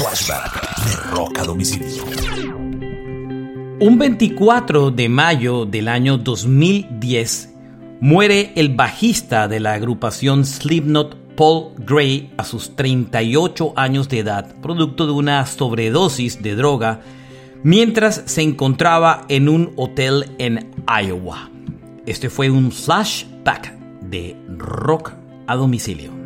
Flashback de Rock Domicilio. Un 24 de mayo del año 2010 muere el bajista de la agrupación Slipknot Paul Gray a sus 38 años de edad, producto de una sobredosis de droga, mientras se encontraba en un hotel en Iowa. Este fue un flashback de rock a domicilio.